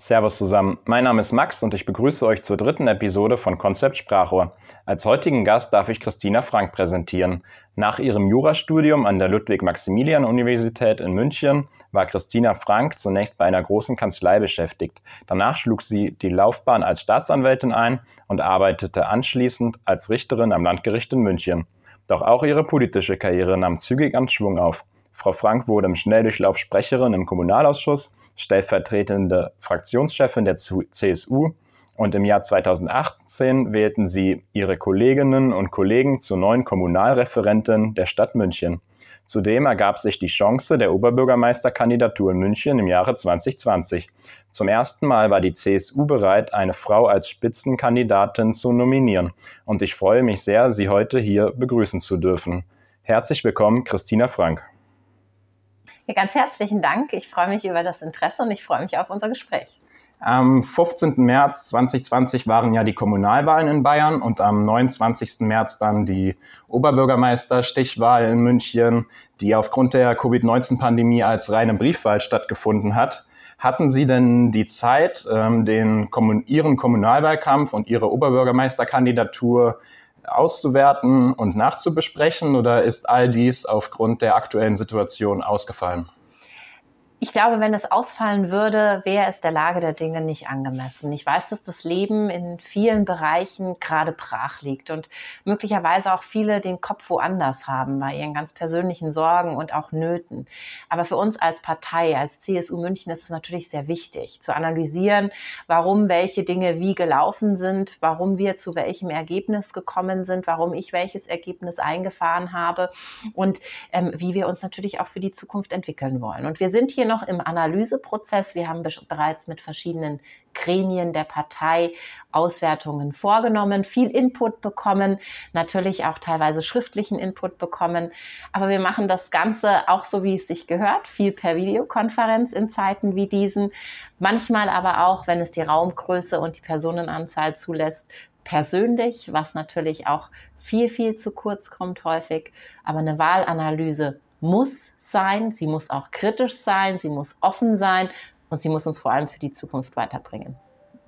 Servus zusammen, mein Name ist Max und ich begrüße euch zur dritten Episode von Konzept Sprachrohr. Als heutigen Gast darf ich Christina Frank präsentieren. Nach ihrem Jurastudium an der Ludwig-Maximilian-Universität in München war Christina Frank zunächst bei einer großen Kanzlei beschäftigt. Danach schlug sie die Laufbahn als Staatsanwältin ein und arbeitete anschließend als Richterin am Landgericht in München. Doch auch ihre politische Karriere nahm zügig an Schwung auf. Frau Frank wurde im Schnelldurchlauf Sprecherin im Kommunalausschuss stellvertretende Fraktionschefin der CSU und im Jahr 2018 wählten sie ihre Kolleginnen und Kollegen zur neuen Kommunalreferentin der Stadt München. Zudem ergab sich die Chance der Oberbürgermeisterkandidatur in München im Jahre 2020. Zum ersten Mal war die CSU bereit, eine Frau als Spitzenkandidatin zu nominieren. Und ich freue mich sehr, Sie heute hier begrüßen zu dürfen. Herzlich willkommen, Christina Frank. Ja, ganz herzlichen Dank. Ich freue mich über das Interesse und ich freue mich auf unser Gespräch. Am 15. März 2020 waren ja die Kommunalwahlen in Bayern und am 29. März dann die Oberbürgermeisterstichwahl in München, die aufgrund der Covid-19-Pandemie als reine Briefwahl stattgefunden hat. Hatten Sie denn die Zeit, ähm, den, Ihren Kommunalwahlkampf und Ihre Oberbürgermeisterkandidatur auszuwerten und nachzubesprechen oder ist all dies aufgrund der aktuellen Situation ausgefallen? Ich glaube, wenn es ausfallen würde, wäre es der Lage der Dinge nicht angemessen. Ich weiß, dass das Leben in vielen Bereichen gerade brach liegt und möglicherweise auch viele den Kopf woanders haben bei ihren ganz persönlichen Sorgen und auch Nöten. Aber für uns als Partei, als CSU München ist es natürlich sehr wichtig zu analysieren, warum welche Dinge wie gelaufen sind, warum wir zu welchem Ergebnis gekommen sind, warum ich welches Ergebnis eingefahren habe und ähm, wie wir uns natürlich auch für die Zukunft entwickeln wollen. Und wir sind hier noch im Analyseprozess. Wir haben bereits mit verschiedenen Gremien der Partei Auswertungen vorgenommen, viel Input bekommen, natürlich auch teilweise schriftlichen Input bekommen. Aber wir machen das Ganze auch so, wie es sich gehört, viel per Videokonferenz in Zeiten wie diesen. Manchmal aber auch, wenn es die Raumgröße und die Personenanzahl zulässt, persönlich, was natürlich auch viel, viel zu kurz kommt häufig. Aber eine Wahlanalyse muss sein, sie muss auch kritisch sein, sie muss offen sein und sie muss uns vor allem für die Zukunft weiterbringen.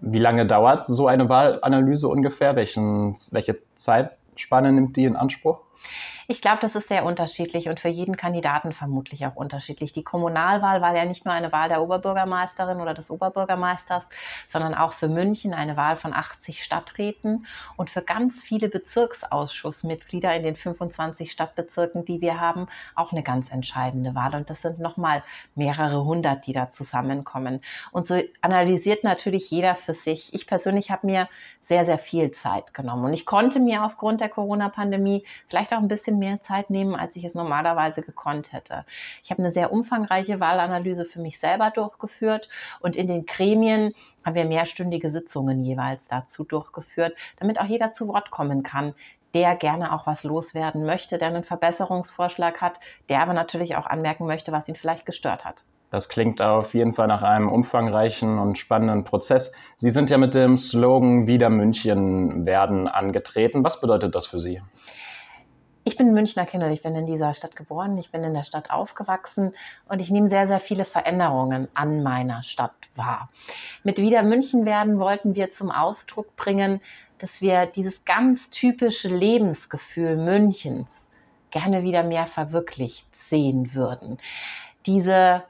Wie lange dauert so eine Wahlanalyse ungefähr? Welchen, welche Zeitspanne nimmt die in Anspruch? Ich glaube, das ist sehr unterschiedlich und für jeden Kandidaten vermutlich auch unterschiedlich. Die Kommunalwahl war ja nicht nur eine Wahl der Oberbürgermeisterin oder des Oberbürgermeisters, sondern auch für München eine Wahl von 80 Stadträten und für ganz viele Bezirksausschussmitglieder in den 25 Stadtbezirken, die wir haben, auch eine ganz entscheidende Wahl. Und das sind nochmal mehrere hundert, die da zusammenkommen. Und so analysiert natürlich jeder für sich. Ich persönlich habe mir sehr, sehr viel Zeit genommen und ich konnte mir aufgrund der Corona-Pandemie vielleicht auch ein bisschen mehr Zeit nehmen, als ich es normalerweise gekonnt hätte. Ich habe eine sehr umfangreiche Wahlanalyse für mich selber durchgeführt und in den Gremien haben wir mehrstündige Sitzungen jeweils dazu durchgeführt, damit auch jeder zu Wort kommen kann, der gerne auch was loswerden möchte, der einen Verbesserungsvorschlag hat, der aber natürlich auch anmerken möchte, was ihn vielleicht gestört hat. Das klingt auf jeden Fall nach einem umfangreichen und spannenden Prozess. Sie sind ja mit dem Slogan Wieder München werden angetreten. Was bedeutet das für Sie? Ich bin Münchner Kind, ich bin in dieser Stadt geboren, ich bin in der Stadt aufgewachsen und ich nehme sehr, sehr viele Veränderungen an meiner Stadt wahr. Mit Wieder München werden wollten wir zum Ausdruck bringen, dass wir dieses ganz typische Lebensgefühl Münchens gerne wieder mehr verwirklicht sehen würden. Diese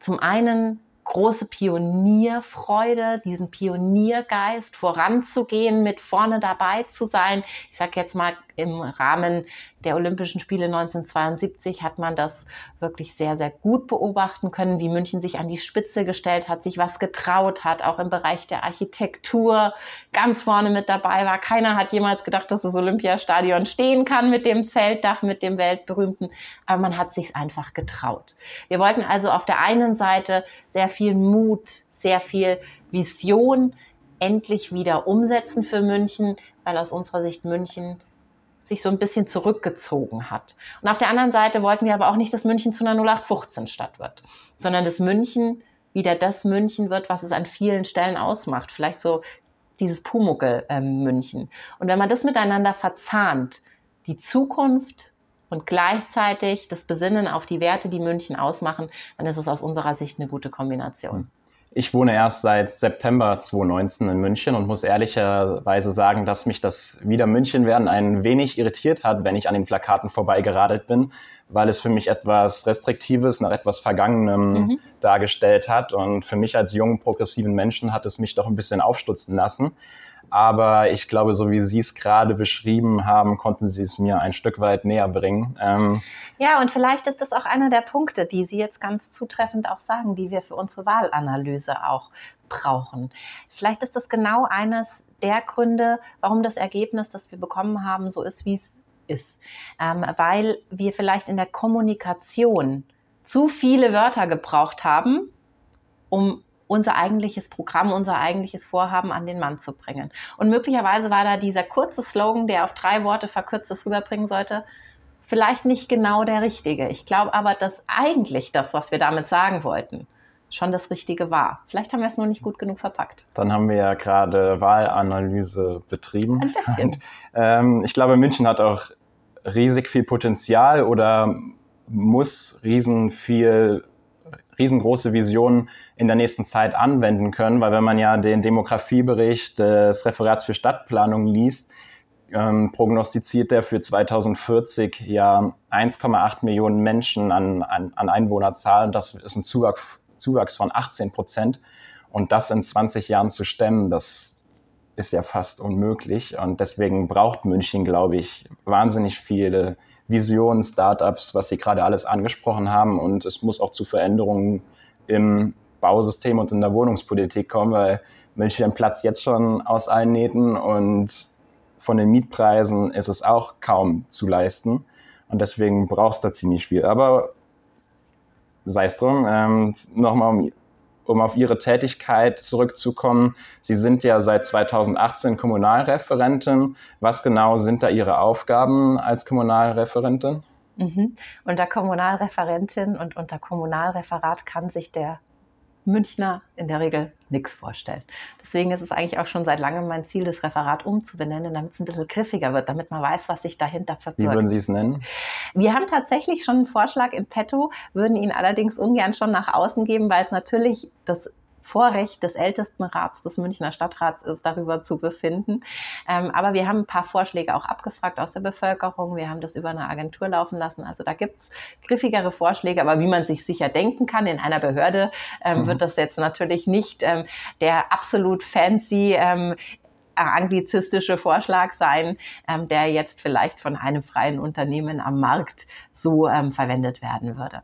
zum einen große Pionierfreude, diesen Pioniergeist voranzugehen, mit vorne dabei zu sein. Ich sage jetzt mal im Rahmen der Olympischen Spiele 1972 hat man das wirklich sehr, sehr gut beobachten können, wie München sich an die Spitze gestellt hat, sich was getraut hat, auch im Bereich der Architektur ganz vorne mit dabei war. Keiner hat jemals gedacht, dass das Olympiastadion stehen kann mit dem Zeltdach, mit dem weltberühmten, aber man hat sich einfach getraut. Wir wollten also auf der einen Seite sehr viel Mut, sehr viel Vision endlich wieder umsetzen für München, weil aus unserer Sicht München sich so ein bisschen zurückgezogen hat. Und auf der anderen Seite wollten wir aber auch nicht, dass München zu einer 0815-Stadt wird, sondern dass München wieder das München wird, was es an vielen Stellen ausmacht. Vielleicht so dieses Pumuckel äh, München. Und wenn man das miteinander verzahnt, die Zukunft und gleichzeitig das Besinnen auf die Werte, die München ausmachen, dann ist es aus unserer Sicht eine gute Kombination. Ich wohne erst seit September 2019 in München und muss ehrlicherweise sagen, dass mich das Wieder München werden ein wenig irritiert hat, wenn ich an den Plakaten vorbeigeradelt bin, weil es für mich etwas Restriktives nach etwas Vergangenem mhm. dargestellt hat. Und für mich als jungen, progressiven Menschen hat es mich doch ein bisschen aufstutzen lassen. Aber ich glaube, so wie Sie es gerade beschrieben haben, konnten Sie es mir ein Stück weit näher bringen. Ähm ja, und vielleicht ist das auch einer der Punkte, die Sie jetzt ganz zutreffend auch sagen, die wir für unsere Wahlanalyse auch brauchen. Vielleicht ist das genau eines der Gründe, warum das Ergebnis, das wir bekommen haben, so ist, wie es ist. Ähm, weil wir vielleicht in der Kommunikation zu viele Wörter gebraucht haben, um unser eigentliches Programm, unser eigentliches Vorhaben an den Mann zu bringen. Und möglicherweise war da dieser kurze Slogan, der auf drei Worte verkürztes rüberbringen sollte, vielleicht nicht genau der richtige. Ich glaube aber, dass eigentlich das, was wir damit sagen wollten, schon das Richtige war. Vielleicht haben wir es nur nicht gut genug verpackt. Dann haben wir ja gerade Wahlanalyse betrieben. Ein bisschen. Und, ähm, ich glaube, München hat auch riesig viel Potenzial oder muss riesen viel riesengroße Visionen in der nächsten Zeit anwenden können, weil wenn man ja den Demografiebericht des Referats für Stadtplanung liest, ähm, prognostiziert der für 2040 ja 1,8 Millionen Menschen an, an, an Einwohnerzahlen. Das ist ein Zuwachs, Zuwachs von 18 Prozent. Und das in 20 Jahren zu stemmen, das ist ja fast unmöglich. Und deswegen braucht München, glaube ich, wahnsinnig viele Visionen, Startups, was Sie gerade alles angesprochen haben. Und es muss auch zu Veränderungen im Bausystem und in der Wohnungspolitik kommen, weil München platzt jetzt schon aus allen Nähten und von den Mietpreisen ist es auch kaum zu leisten. Und deswegen brauchst es da ziemlich viel. Aber sei es drum, ähm, nochmal um um auf Ihre Tätigkeit zurückzukommen. Sie sind ja seit 2018 Kommunalreferentin. Was genau sind da Ihre Aufgaben als Kommunalreferentin? Mhm. Unter Kommunalreferentin und unter Kommunalreferat kann sich der Münchner in der Regel nichts vorstellen. Deswegen ist es eigentlich auch schon seit langem mein Ziel, das Referat umzubenennen, damit es ein bisschen griffiger wird, damit man weiß, was sich dahinter verbirgt. Wie würden Sie es nennen? Wir haben tatsächlich schon einen Vorschlag in petto, würden ihn allerdings ungern schon nach außen geben, weil es natürlich das Vorrecht des ältesten Rats des Münchner Stadtrats ist, darüber zu befinden. Ähm, aber wir haben ein paar Vorschläge auch abgefragt aus der Bevölkerung. Wir haben das über eine Agentur laufen lassen. Also da gibt es griffigere Vorschläge, aber wie man sich sicher denken kann, in einer Behörde ähm, mhm. wird das jetzt natürlich nicht ähm, der absolut fancy ähm, anglizistische Vorschlag sein, ähm, der jetzt vielleicht von einem freien Unternehmen am Markt so ähm, verwendet werden würde.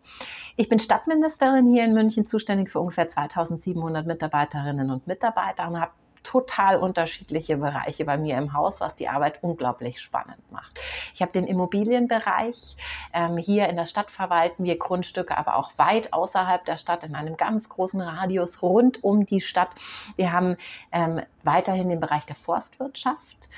Ich bin Stadtministerin hier in München, zuständig für ungefähr 2700 Mitarbeiterinnen und Mitarbeiter und habe total unterschiedliche Bereiche bei mir im Haus, was die Arbeit unglaublich spannend macht. Ich habe den Immobilienbereich. Ähm, hier in der Stadt verwalten wir Grundstücke, aber auch weit außerhalb der Stadt in einem ganz großen Radius rund um die Stadt. Wir haben ähm, weiterhin den Bereich der Forstwirtschaft.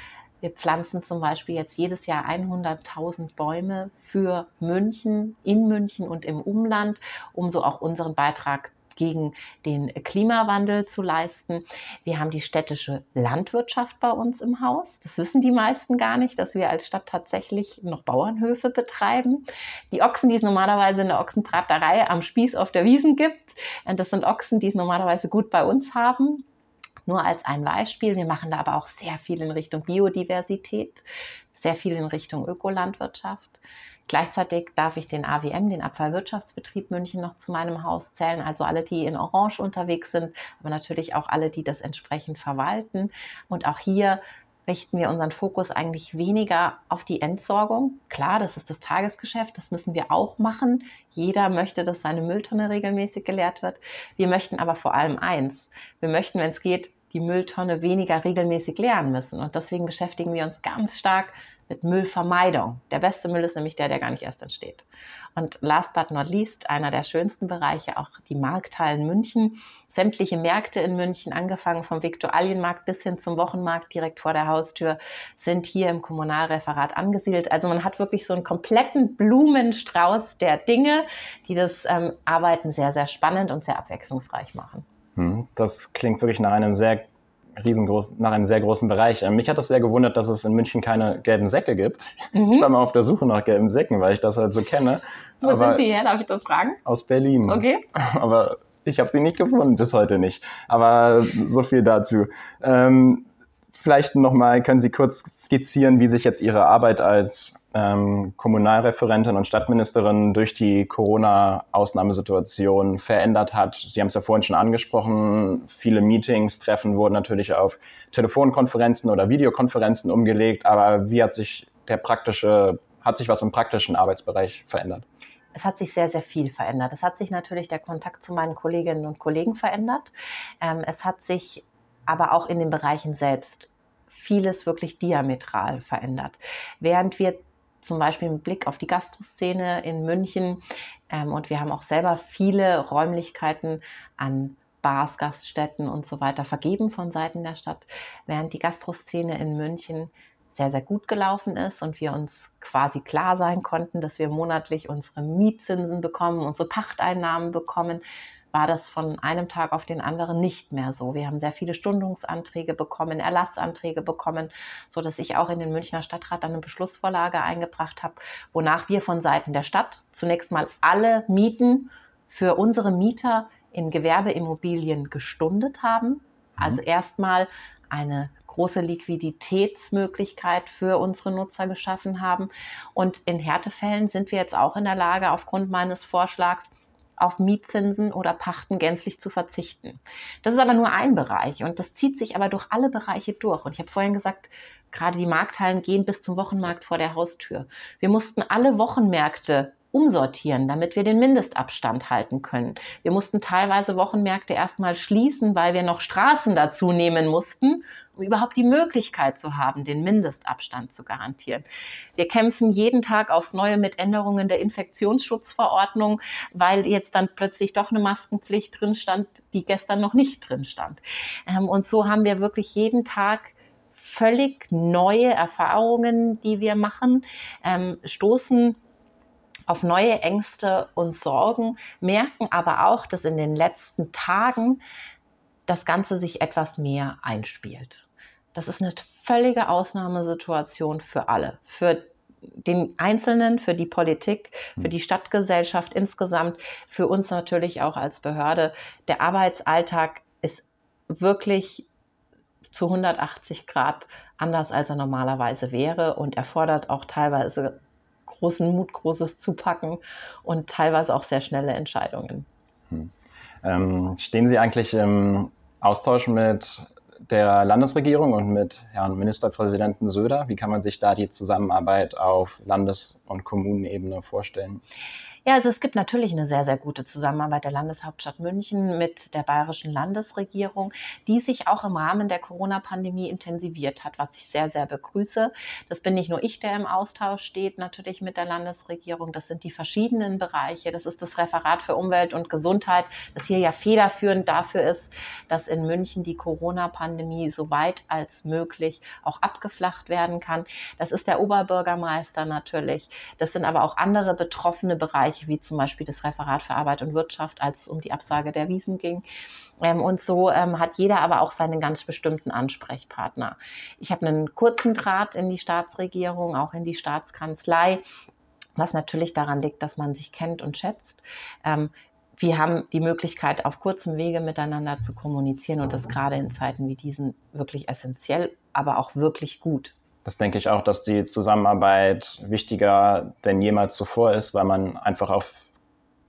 Wir pflanzen zum Beispiel jetzt jedes Jahr 100.000 Bäume für München, in München und im Umland, um so auch unseren Beitrag gegen den Klimawandel zu leisten. Wir haben die städtische Landwirtschaft bei uns im Haus. Das wissen die meisten gar nicht, dass wir als Stadt tatsächlich noch Bauernhöfe betreiben. Die Ochsen, die es normalerweise in der Ochsenbraterei am Spieß auf der Wiesen gibt, äh, das sind Ochsen, die es normalerweise gut bei uns haben. Nur als ein Beispiel. Wir machen da aber auch sehr viel in Richtung Biodiversität, sehr viel in Richtung Ökolandwirtschaft. Gleichzeitig darf ich den AWM, den Abfallwirtschaftsbetrieb München, noch zu meinem Haus zählen. Also alle, die in Orange unterwegs sind, aber natürlich auch alle, die das entsprechend verwalten. Und auch hier richten wir unseren Fokus eigentlich weniger auf die Entsorgung. Klar, das ist das Tagesgeschäft, das müssen wir auch machen. Jeder möchte, dass seine Mülltonne regelmäßig geleert wird. Wir möchten aber vor allem eins. Wir möchten, wenn es geht, die Mülltonne weniger regelmäßig leeren müssen. Und deswegen beschäftigen wir uns ganz stark mit Müllvermeidung. Der beste Müll ist nämlich der, der gar nicht erst entsteht. Und last but not least, einer der schönsten Bereiche, auch die Markthallen München. Sämtliche Märkte in München, angefangen vom Viktualienmarkt bis hin zum Wochenmarkt direkt vor der Haustür, sind hier im Kommunalreferat angesiedelt. Also man hat wirklich so einen kompletten Blumenstrauß der Dinge, die das ähm, Arbeiten sehr, sehr spannend und sehr abwechslungsreich machen. Hm, das klingt wirklich nach einem sehr riesengroß, nach einem sehr großen Bereich. Ähm, mich hat das sehr gewundert, dass es in München keine gelben Säcke gibt. Mhm. Ich war mal auf der Suche nach gelben Säcken, weil ich das halt so kenne. Wo Aber sind Sie her? Darf ich das fragen? Aus Berlin. Okay. Aber Ich habe sie nicht gefunden, bis heute nicht. Aber so viel dazu. Ähm, vielleicht nochmal, können Sie kurz skizzieren, wie sich jetzt Ihre Arbeit als ähm, Kommunalreferentin und Stadtministerin durch die Corona-Ausnahmesituation verändert hat. Sie haben es ja vorhin schon angesprochen, viele Meetings, Treffen wurden natürlich auf Telefonkonferenzen oder Videokonferenzen umgelegt, aber wie hat sich der praktische, hat sich was im praktischen Arbeitsbereich verändert? Es hat sich sehr, sehr viel verändert. Es hat sich natürlich der Kontakt zu meinen Kolleginnen und Kollegen verändert. Ähm, es hat sich aber auch in den Bereichen selbst vieles wirklich diametral verändert. Während wir zum Beispiel mit Blick auf die Gastroszene in München. Ähm, und wir haben auch selber viele Räumlichkeiten an Bars, Gaststätten und so weiter vergeben von Seiten der Stadt, während die Gastroszene in München sehr, sehr gut gelaufen ist und wir uns quasi klar sein konnten, dass wir monatlich unsere Mietzinsen bekommen, unsere Pachteinnahmen bekommen, war das von einem Tag auf den anderen nicht mehr so. Wir haben sehr viele Stundungsanträge bekommen, Erlassanträge bekommen, so dass ich auch in den Münchner Stadtrat dann eine Beschlussvorlage eingebracht habe, wonach wir von Seiten der Stadt zunächst mal alle Mieten für unsere Mieter in Gewerbeimmobilien gestundet haben. Mhm. Also erstmal eine große Liquiditätsmöglichkeit für unsere Nutzer geschaffen haben. Und in Härtefällen sind wir jetzt auch in der Lage, aufgrund meines Vorschlags auf Mietzinsen oder Pachten gänzlich zu verzichten. Das ist aber nur ein Bereich und das zieht sich aber durch alle Bereiche durch. Und ich habe vorhin gesagt, gerade die Markthallen gehen bis zum Wochenmarkt vor der Haustür. Wir mussten alle Wochenmärkte umsortieren, damit wir den Mindestabstand halten können. Wir mussten teilweise Wochenmärkte erstmal schließen, weil wir noch Straßen dazu nehmen mussten, um überhaupt die Möglichkeit zu haben, den Mindestabstand zu garantieren. Wir kämpfen jeden Tag aufs Neue mit Änderungen der Infektionsschutzverordnung, weil jetzt dann plötzlich doch eine Maskenpflicht drin stand, die gestern noch nicht drin stand. Ähm, und so haben wir wirklich jeden Tag völlig neue Erfahrungen, die wir machen, ähm, stoßen auf neue Ängste und Sorgen, merken aber auch, dass in den letzten Tagen das Ganze sich etwas mehr einspielt. Das ist eine völlige Ausnahmesituation für alle, für den Einzelnen, für die Politik, für hm. die Stadtgesellschaft insgesamt, für uns natürlich auch als Behörde. Der Arbeitsalltag ist wirklich zu 180 Grad anders, als er normalerweise wäre und erfordert auch teilweise großen Mut, großes Zupacken und teilweise auch sehr schnelle Entscheidungen. Hm. Ähm, stehen Sie eigentlich im Austausch mit der Landesregierung und mit Herrn Ministerpräsidenten Söder? Wie kann man sich da die Zusammenarbeit auf Landes- und Kommunenebene vorstellen? Ja, also es gibt natürlich eine sehr, sehr gute Zusammenarbeit der Landeshauptstadt München mit der bayerischen Landesregierung, die sich auch im Rahmen der Corona-Pandemie intensiviert hat, was ich sehr, sehr begrüße. Das bin nicht nur ich, der im Austausch steht, natürlich mit der Landesregierung. Das sind die verschiedenen Bereiche. Das ist das Referat für Umwelt und Gesundheit, das hier ja federführend dafür ist, dass in München die Corona-Pandemie so weit als möglich auch abgeflacht werden kann. Das ist der Oberbürgermeister natürlich. Das sind aber auch andere betroffene Bereiche Bereiche wie zum Beispiel das Referat für Arbeit und Wirtschaft, als es um die Absage der Wiesen ging. Ähm, und so ähm, hat jeder aber auch seinen ganz bestimmten Ansprechpartner. Ich habe einen kurzen Draht in die Staatsregierung, auch in die Staatskanzlei, was natürlich daran liegt, dass man sich kennt und schätzt. Ähm, wir haben die Möglichkeit, auf kurzem Wege miteinander zu kommunizieren und das gerade in Zeiten wie diesen wirklich essentiell, aber auch wirklich gut das denke ich auch, dass die Zusammenarbeit wichtiger denn jemals zuvor ist, weil man einfach auf,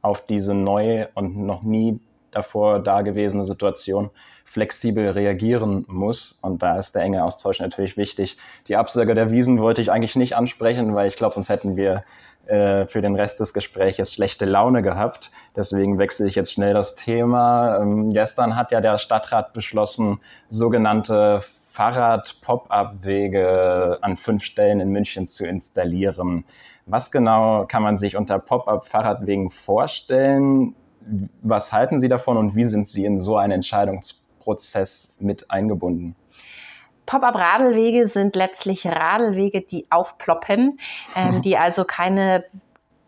auf diese neue und noch nie davor dagewesene Situation flexibel reagieren muss. Und da ist der enge Austausch natürlich wichtig. Die Absage der Wiesen wollte ich eigentlich nicht ansprechen, weil ich glaube, sonst hätten wir äh, für den Rest des Gespräches schlechte Laune gehabt. Deswegen wechsle ich jetzt schnell das Thema. Ähm, gestern hat ja der Stadtrat beschlossen, sogenannte Fahrrad-Pop-up-Wege an fünf Stellen in München zu installieren. Was genau kann man sich unter Pop-up-Fahrradwegen vorstellen? Was halten Sie davon und wie sind Sie in so einen Entscheidungsprozess mit eingebunden? Pop-up-Radelwege sind letztlich Radelwege, die aufploppen, ähm, die also keine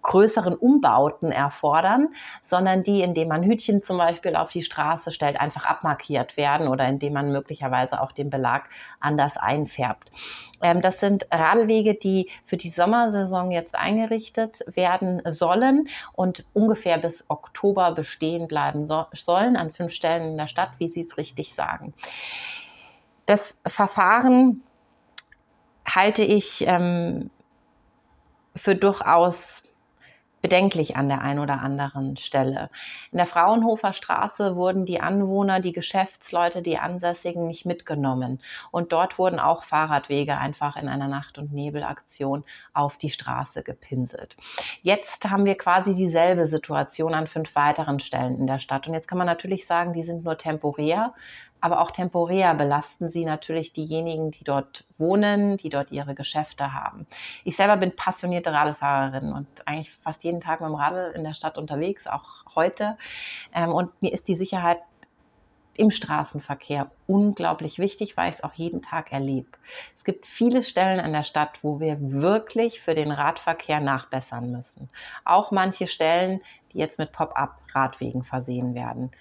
größeren Umbauten erfordern, sondern die, indem man Hütchen zum Beispiel auf die Straße stellt, einfach abmarkiert werden oder indem man möglicherweise auch den Belag anders einfärbt. Ähm, das sind Radwege, die für die Sommersaison jetzt eingerichtet werden sollen und ungefähr bis Oktober bestehen bleiben so sollen an fünf Stellen in der Stadt, wie Sie es richtig sagen. Das Verfahren halte ich ähm, für durchaus bedenklich an der einen oder anderen Stelle. In der Fraunhofer Straße wurden die Anwohner, die Geschäftsleute, die Ansässigen nicht mitgenommen. Und dort wurden auch Fahrradwege einfach in einer Nacht- und Nebelaktion auf die Straße gepinselt. Jetzt haben wir quasi dieselbe Situation an fünf weiteren Stellen in der Stadt. Und jetzt kann man natürlich sagen, die sind nur temporär aber auch temporär belasten sie natürlich diejenigen, die dort wohnen, die dort ihre Geschäfte haben. Ich selber bin passionierte Radlfahrerin und eigentlich fast jeden Tag mit dem Radl in der Stadt unterwegs, auch heute. Ähm, und mir ist die Sicherheit im Straßenverkehr unglaublich wichtig, weil ich es auch jeden Tag erlebe. Es gibt viele Stellen in der Stadt, wo wir wirklich für den Radverkehr nachbessern müssen. Auch manche Stellen, die jetzt mit Pop-up-Radwegen versehen werden.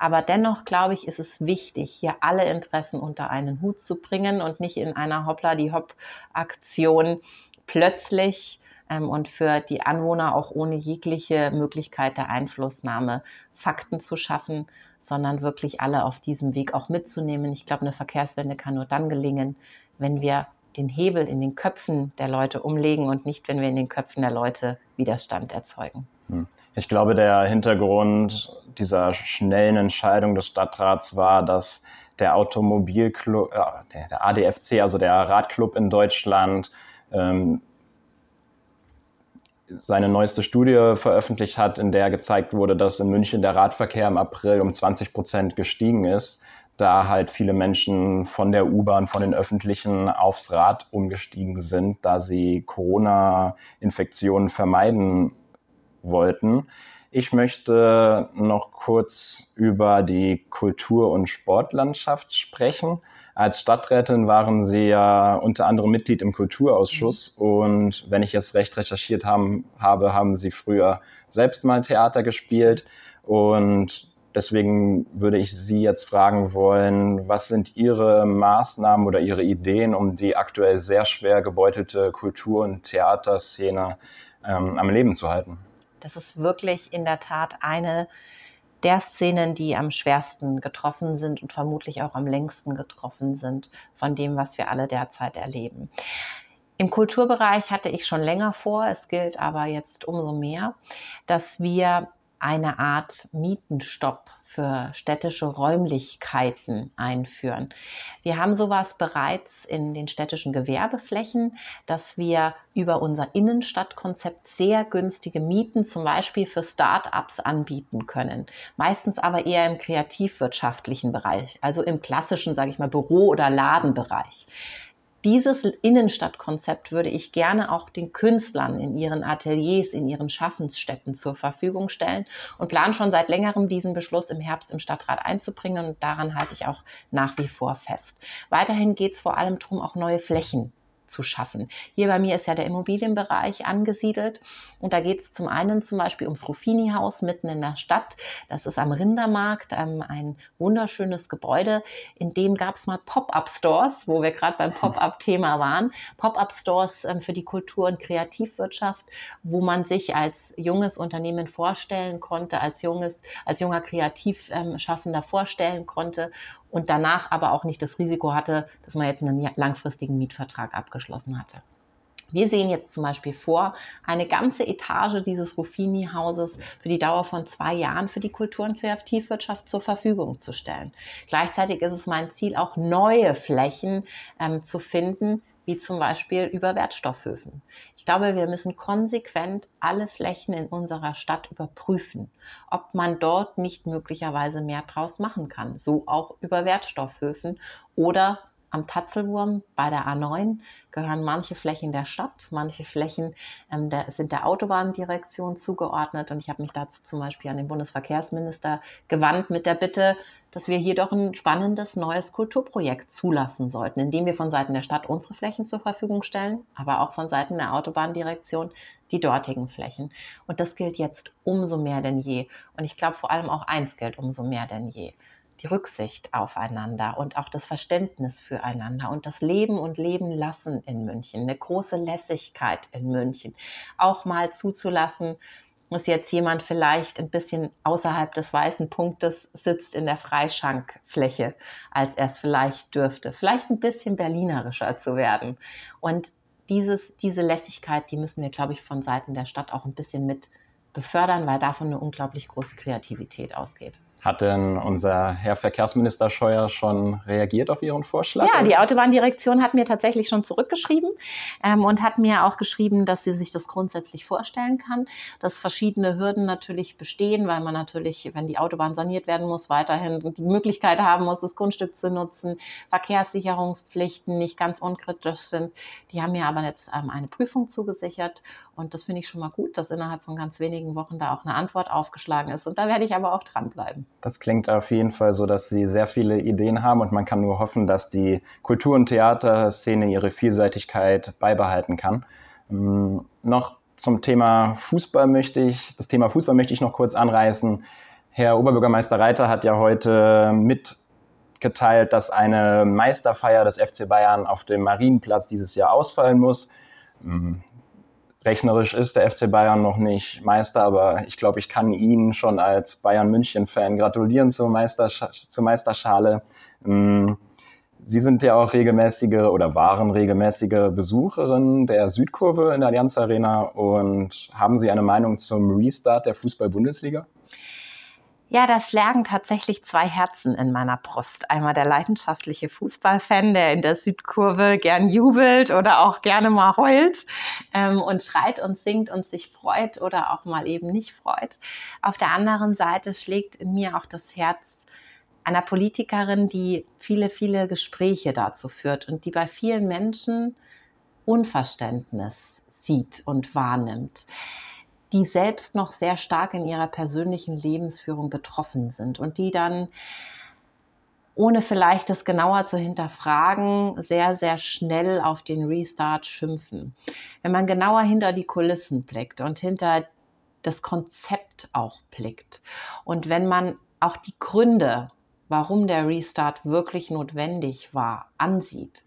Aber dennoch, glaube ich, ist es wichtig, hier alle Interessen unter einen Hut zu bringen und nicht in einer Hoppla-die-Hopp-Aktion plötzlich ähm, und für die Anwohner auch ohne jegliche Möglichkeit der Einflussnahme Fakten zu schaffen, sondern wirklich alle auf diesem Weg auch mitzunehmen. Ich glaube, eine Verkehrswende kann nur dann gelingen, wenn wir den Hebel in den Köpfen der Leute umlegen und nicht, wenn wir in den Köpfen der Leute Widerstand erzeugen. Hm. Ich glaube, der Hintergrund dieser schnellen Entscheidung des Stadtrats war, dass der Automobilclub, äh, der ADFC, also der Radclub in Deutschland, ähm, seine neueste Studie veröffentlicht hat, in der gezeigt wurde, dass in München der Radverkehr im April um 20 Prozent gestiegen ist, da halt viele Menschen von der U-Bahn, von den öffentlichen aufs Rad umgestiegen sind, da sie Corona-Infektionen vermeiden wollten. Ich möchte noch kurz über die Kultur- und Sportlandschaft sprechen. Als Stadträtin waren Sie ja unter anderem Mitglied im Kulturausschuss mhm. und wenn ich jetzt recht recherchiert haben, habe, haben Sie früher selbst mal Theater gespielt und deswegen würde ich Sie jetzt fragen wollen, was sind Ihre Maßnahmen oder Ihre Ideen, um die aktuell sehr schwer gebeutelte Kultur- und Theaterszene ähm, am Leben zu halten? Das ist wirklich in der Tat eine der Szenen, die am schwersten getroffen sind und vermutlich auch am längsten getroffen sind von dem, was wir alle derzeit erleben. Im Kulturbereich hatte ich schon länger vor, es gilt aber jetzt umso mehr, dass wir eine Art Mietenstopp für städtische Räumlichkeiten einführen. Wir haben sowas bereits in den städtischen Gewerbeflächen, dass wir über unser Innenstadtkonzept sehr günstige Mieten zum Beispiel für Start-ups anbieten können. Meistens aber eher im kreativwirtschaftlichen Bereich, also im klassischen, sage ich mal, Büro- oder Ladenbereich dieses Innenstadtkonzept würde ich gerne auch den Künstlern in ihren Ateliers, in ihren Schaffensstätten zur Verfügung stellen und plane schon seit längerem diesen Beschluss im Herbst im Stadtrat einzubringen und daran halte ich auch nach wie vor fest. Weiterhin geht es vor allem darum, auch neue Flächen zu schaffen. Hier bei mir ist ja der Immobilienbereich angesiedelt und da geht es zum einen zum Beispiel ums Ruffini-Haus mitten in der Stadt. Das ist am Rindermarkt ähm, ein wunderschönes Gebäude. In dem gab es mal Pop-up-Stores, wo wir gerade beim Pop-up-Thema waren. Pop-up-Stores ähm, für die Kultur- und Kreativwirtschaft, wo man sich als junges Unternehmen vorstellen konnte, als junges, als junger Kreativschaffender vorstellen konnte und danach aber auch nicht das Risiko hatte, dass man jetzt einen langfristigen Mietvertrag abgeschlossen hatte. Wir sehen jetzt zum Beispiel vor, eine ganze Etage dieses Ruffini-Hauses für die Dauer von zwei Jahren für die Kultur- und Kreativwirtschaft zur Verfügung zu stellen. Gleichzeitig ist es mein Ziel, auch neue Flächen ähm, zu finden, wie zum Beispiel über Wertstoffhöfen. Ich glaube, wir müssen konsequent alle Flächen in unserer Stadt überprüfen, ob man dort nicht möglicherweise mehr draus machen kann. So auch über Wertstoffhöfen oder am Tatzelwurm bei der A9 gehören manche Flächen der Stadt, manche Flächen ähm, der, sind der Autobahndirektion zugeordnet. Und ich habe mich dazu zum Beispiel an den Bundesverkehrsminister gewandt mit der Bitte, dass wir hier doch ein spannendes neues Kulturprojekt zulassen sollten, indem wir von Seiten der Stadt unsere Flächen zur Verfügung stellen, aber auch von Seiten der Autobahndirektion die dortigen Flächen. Und das gilt jetzt umso mehr denn je. Und ich glaube vor allem auch eins gilt umso mehr denn je. Die Rücksicht aufeinander und auch das Verständnis füreinander und das Leben und Leben lassen in München, eine große Lässigkeit in München, auch mal zuzulassen, dass jetzt jemand vielleicht ein bisschen außerhalb des weißen Punktes sitzt in der Freischankfläche, als er es vielleicht dürfte. Vielleicht ein bisschen berlinerischer zu werden. Und dieses, diese Lässigkeit, die müssen wir, glaube ich, von Seiten der Stadt auch ein bisschen mit befördern, weil davon eine unglaublich große Kreativität ausgeht. Hat denn unser Herr Verkehrsminister Scheuer schon reagiert auf Ihren Vorschlag? Ja, die Autobahndirektion hat mir tatsächlich schon zurückgeschrieben ähm, und hat mir auch geschrieben, dass sie sich das grundsätzlich vorstellen kann, dass verschiedene Hürden natürlich bestehen, weil man natürlich, wenn die Autobahn saniert werden muss, weiterhin die Möglichkeit haben muss, das Grundstück zu nutzen, Verkehrssicherungspflichten nicht ganz unkritisch sind. Die haben mir aber jetzt ähm, eine Prüfung zugesichert und das finde ich schon mal gut, dass innerhalb von ganz wenigen Wochen da auch eine Antwort aufgeschlagen ist. Und da werde ich aber auch dranbleiben. Das klingt auf jeden Fall so, dass Sie sehr viele Ideen haben und man kann nur hoffen, dass die Kultur- und Theaterszene ihre Vielseitigkeit beibehalten kann. Ähm, noch zum Thema Fußball möchte ich, das Thema Fußball möchte ich noch kurz anreißen. Herr Oberbürgermeister Reiter hat ja heute mitgeteilt, dass eine Meisterfeier des FC Bayern auf dem Marienplatz dieses Jahr ausfallen muss. Ähm, rechnerisch ist der FC Bayern noch nicht Meister, aber ich glaube, ich kann Ihnen schon als Bayern München-Fan gratulieren zur, Meistersch zur Meisterschale. Mm, Sie sind ja auch regelmäßige oder waren regelmäßige Besucherin der Südkurve in der Allianz Arena und haben Sie eine Meinung zum Restart der Fußball-Bundesliga? Ja, da schlagen tatsächlich zwei Herzen in meiner Brust. Einmal der leidenschaftliche Fußballfan, der in der Südkurve gern jubelt oder auch gerne mal heult ähm, und schreit und singt und sich freut oder auch mal eben nicht freut. Auf der anderen Seite schlägt in mir auch das Herz einer Politikerin, die viele, viele Gespräche dazu führt und die bei vielen Menschen Unverständnis sieht und wahrnimmt die selbst noch sehr stark in ihrer persönlichen Lebensführung betroffen sind und die dann ohne vielleicht das genauer zu hinterfragen, sehr, sehr schnell auf den Restart schimpfen. Wenn man genauer hinter die Kulissen blickt und hinter das Konzept auch blickt und wenn man auch die Gründe, warum der Restart wirklich notwendig war, ansieht,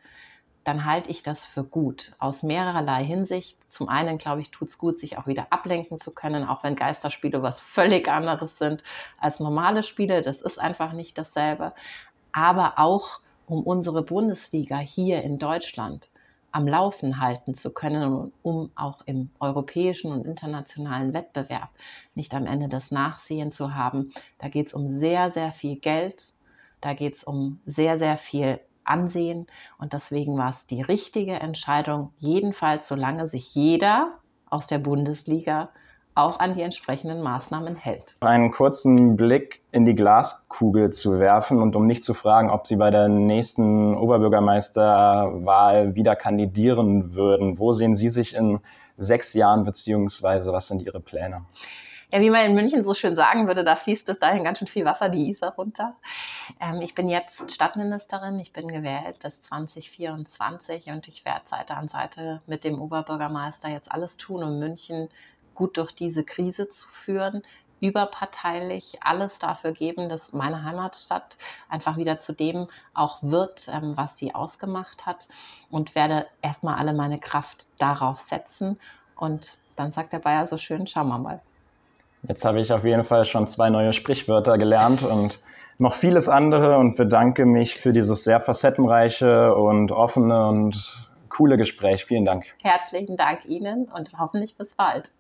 dann halte ich das für gut. Aus mehrerlei Hinsicht. Zum einen, glaube ich, tut es gut, sich auch wieder ablenken zu können, auch wenn Geisterspiele was völlig anderes sind als normale Spiele. Das ist einfach nicht dasselbe. Aber auch, um unsere Bundesliga hier in Deutschland am Laufen halten zu können und um auch im europäischen und internationalen Wettbewerb nicht am Ende das Nachsehen zu haben. Da geht es um sehr, sehr viel Geld. Da geht es um sehr, sehr viel ansehen. Und deswegen war es die richtige Entscheidung, jedenfalls solange sich jeder aus der Bundesliga auch an die entsprechenden Maßnahmen hält. Einen kurzen Blick in die Glaskugel zu werfen und um nicht zu fragen, ob Sie bei der nächsten Oberbürgermeisterwahl wieder kandidieren würden. Wo sehen Sie sich in sechs Jahren, beziehungsweise was sind Ihre Pläne? Ja, wie man in München so schön sagen würde, da fließt bis dahin ganz schön viel Wasser die Isar runter. Ähm, ich bin jetzt Stadtministerin, ich bin gewählt bis 2024 und ich werde Seite an Seite mit dem Oberbürgermeister jetzt alles tun, um München gut durch diese Krise zu führen, überparteilich alles dafür geben, dass meine Heimatstadt einfach wieder zu dem auch wird, ähm, was sie ausgemacht hat und werde erstmal alle meine Kraft darauf setzen und dann sagt der Bayer so schön, schauen wir mal. Jetzt habe ich auf jeden Fall schon zwei neue Sprichwörter gelernt und noch vieles andere und bedanke mich für dieses sehr facettenreiche und offene und coole Gespräch. Vielen Dank. Herzlichen Dank Ihnen und hoffentlich bis bald.